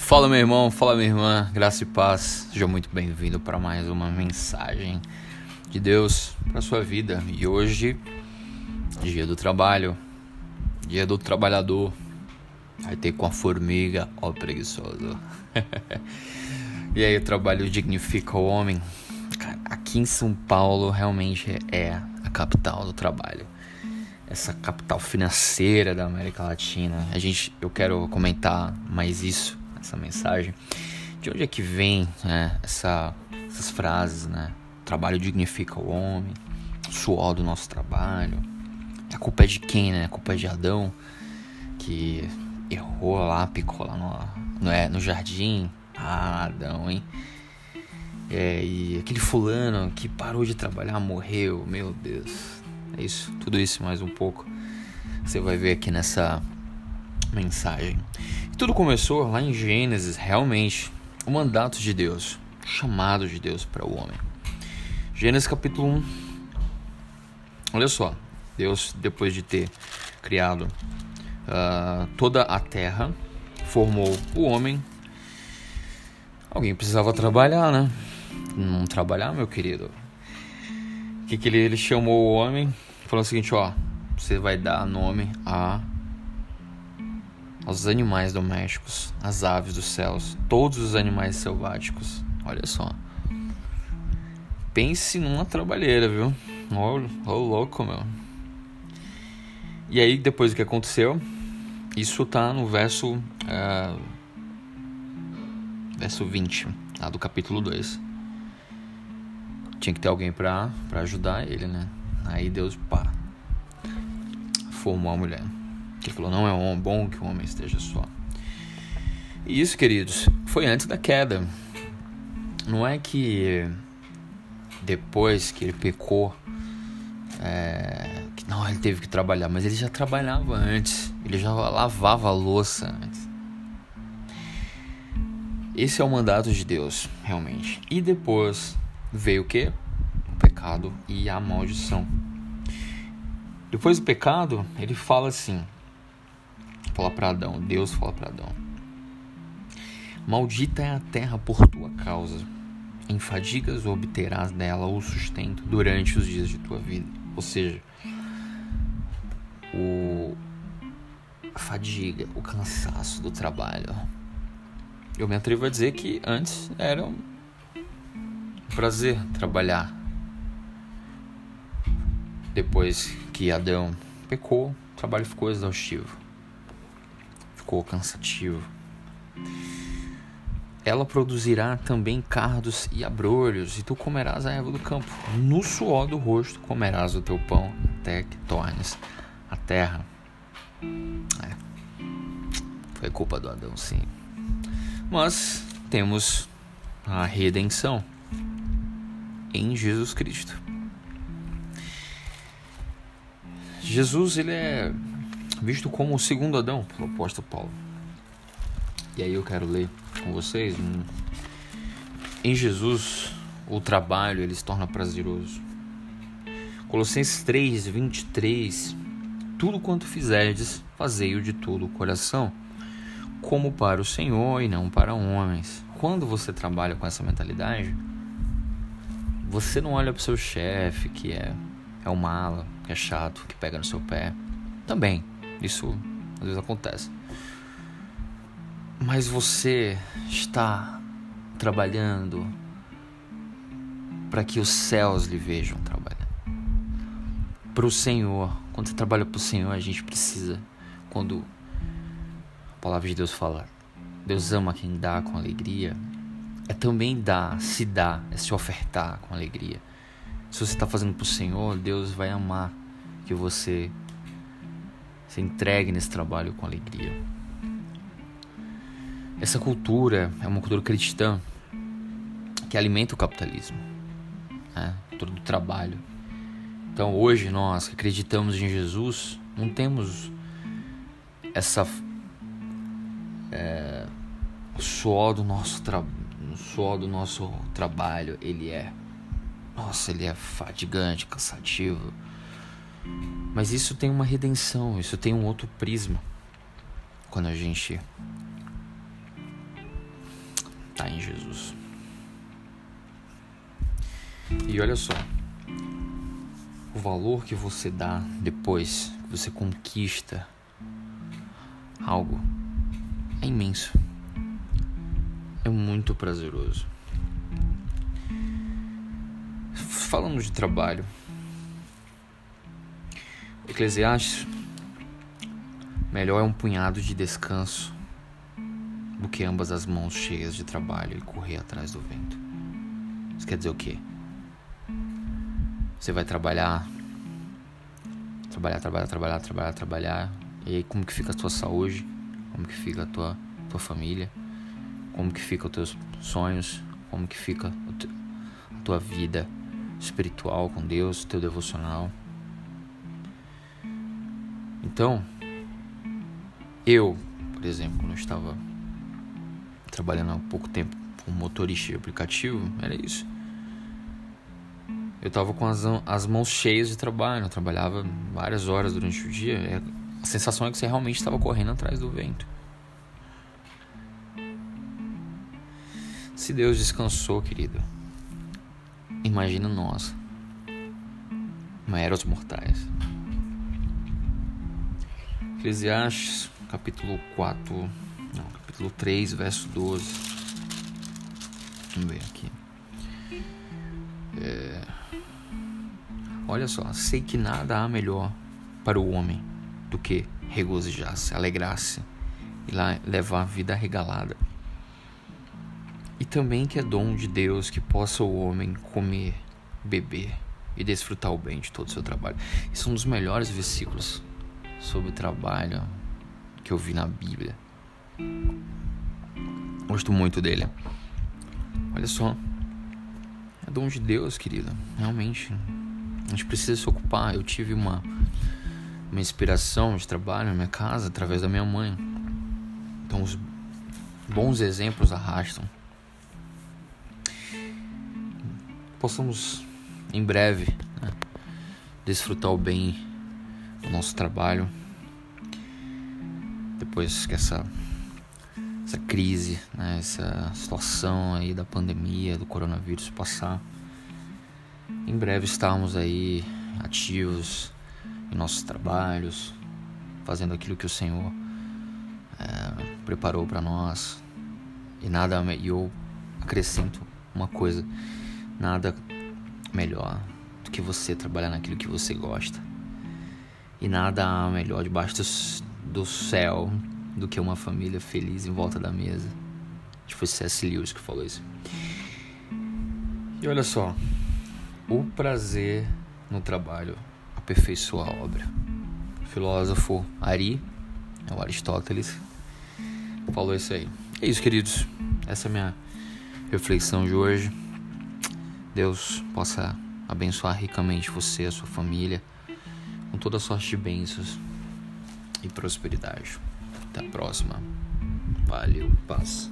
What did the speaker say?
Fala meu irmão, fala minha irmã, graça e paz. Seja muito bem-vindo para mais uma mensagem de Deus para sua vida. E hoje, dia do trabalho, dia do trabalhador. Vai ter com a formiga, ó preguiçoso. e aí o trabalho dignifica o homem. Aqui em São Paulo realmente é a capital do trabalho essa capital financeira da América Latina. A gente, eu quero comentar mais isso essa mensagem. De onde é que vem né, essa, essas frases, né? O trabalho dignifica o homem, o suor do nosso trabalho. A culpa é de quem, né? A culpa é de Adão, que errou lá, picou lá no, no, é, no jardim. Ah, Adão, hein? É, e aquele fulano que parou de trabalhar morreu, meu Deus. É isso, tudo isso mais um pouco. Você vai ver aqui nessa mensagem. E tudo começou lá em Gênesis, realmente, o mandato de Deus, o chamado de Deus para o homem. Gênesis capítulo 1. Olha só, Deus, depois de ter criado uh, toda a terra, formou o homem. Alguém precisava trabalhar, né? Não trabalhar, meu querido. O que, que ele, ele chamou o homem? Falou o seguinte: ó, você vai dar nome a aos animais domésticos, às aves dos céus, todos os animais selváticos. Olha só. Pense numa trabalheira, viu? Ô, oh, louco, meu. E aí, depois do que aconteceu, isso tá no verso. Uh, verso 20, lá do capítulo 2. Tinha que ter alguém pra, pra ajudar ele, né? Aí Deus, pá, formou a mulher. Ele falou: não é bom que o homem esteja só. E isso, queridos, foi antes da queda. Não é que depois que ele pecou, é, que não, ele teve que trabalhar, mas ele já trabalhava antes, ele já lavava a louça antes. Esse é o mandato de Deus, realmente. E depois veio o que? O pecado e a maldição. Depois do pecado, ele fala assim: fala para Adão, Deus fala para Adão: Maldita é a terra por tua causa. Em fadigas obterás dela o sustento durante os dias de tua vida. Ou seja, o a fadiga, o cansaço do trabalho. Eu me atrevo a dizer que antes era um prazer trabalhar. Depois que Adão pecou, o trabalho ficou exaustivo ficou cansativo. Ela produzirá também cardos e abrolhos, e tu comerás a erva do campo. No suor do rosto comerás o teu pão, até que tornes a terra. É. Foi culpa do Adão, sim. Mas temos a redenção em Jesus Cristo. Jesus, ele é visto como o segundo Adão, pelo apóstolo Paulo. E aí eu quero ler com vocês. Um... Em Jesus, o trabalho ele se torna prazeroso. Colossenses 3, 23. Tudo quanto fizerdes, fazei-o de todo o coração, como para o Senhor e não para homens. Quando você trabalha com essa mentalidade, você não olha para o seu chefe, que é, é o mala, que é chato, que pega no seu pé. Também. Isso às vezes acontece. Mas você está trabalhando para que os céus lhe vejam trabalhando. Para o Senhor. Quando você trabalha para o Senhor, a gente precisa. Quando a palavra de Deus fala, Deus ama quem dá com alegria, é também dar, se dar, é se ofertar com alegria. Se você está fazendo para o Senhor, Deus vai amar que você se entregue nesse trabalho com alegria. Essa cultura é uma cultura cristã que alimenta o capitalismo, né? cultura do trabalho. Então hoje nós que acreditamos em Jesus não temos essa é, o suor do nosso trabalho, o suor do nosso trabalho ele é nossa ele é fatigante, cansativo mas isso tem uma redenção, isso tem um outro prisma. Quando a gente está em Jesus. E olha só, o valor que você dá depois que você conquista algo é imenso. É muito prazeroso. Falando de trabalho, Eclesiastes melhor é um punhado de descanso do que ambas as mãos cheias de trabalho e correr atrás do vento. Isso quer dizer o quê? Você vai trabalhar, trabalhar, trabalhar, trabalhar, trabalhar, trabalhar. E aí como que fica a tua saúde? Como que fica a tua, tua família? Como que fica os teus sonhos? Como que fica a tua vida espiritual com Deus, teu devocional? Então, eu, por exemplo, quando eu estava trabalhando há pouco tempo como motorista de aplicativo, era isso. Eu tava com as, as mãos cheias de trabalho, eu trabalhava várias horas durante o dia. É, a sensação é que você realmente estava correndo atrás do vento. Se Deus descansou, querido, imagina nós, meros mortais. Eclesiastes, capítulo 4, não, capítulo 3, verso 12. Vamos ver aqui. É... Olha só, sei que nada há melhor para o homem do que regozijar-se, alegrar-se e lá levar a vida regalada. E também que é dom de Deus que possa o homem comer, beber e desfrutar o bem de todo o seu trabalho. Isso é um dos melhores versículos sobre trabalho que eu vi na Bíblia. Gosto muito dele. Olha só. É dom de Deus, querido. Realmente. A gente precisa se ocupar. Eu tive uma, uma inspiração de trabalho na minha casa através da minha mãe. Então, os bons exemplos arrastam. Possamos, em breve, né, desfrutar o bem do nosso trabalho. Depois que essa, essa crise, né, essa situação aí da pandemia, do coronavírus passar em breve estarmos aí ativos em nossos trabalhos, fazendo aquilo que o Senhor é, preparou para nós. E nada e eu acrescento uma coisa, nada melhor do que você trabalhar naquilo que você gosta. E nada melhor debaixo do, do céu do que uma família feliz em volta da mesa. Acho que foi C.S. Lewis que falou isso. E olha só, o prazer no trabalho aperfeiçoa a obra. O filósofo Ari, é o Aristóteles, falou isso aí. É isso, queridos. Essa é a minha reflexão de hoje. Deus possa abençoar ricamente você, a sua família, com toda sorte de bênçãos e prosperidade. Até a próxima. Valeu, paz.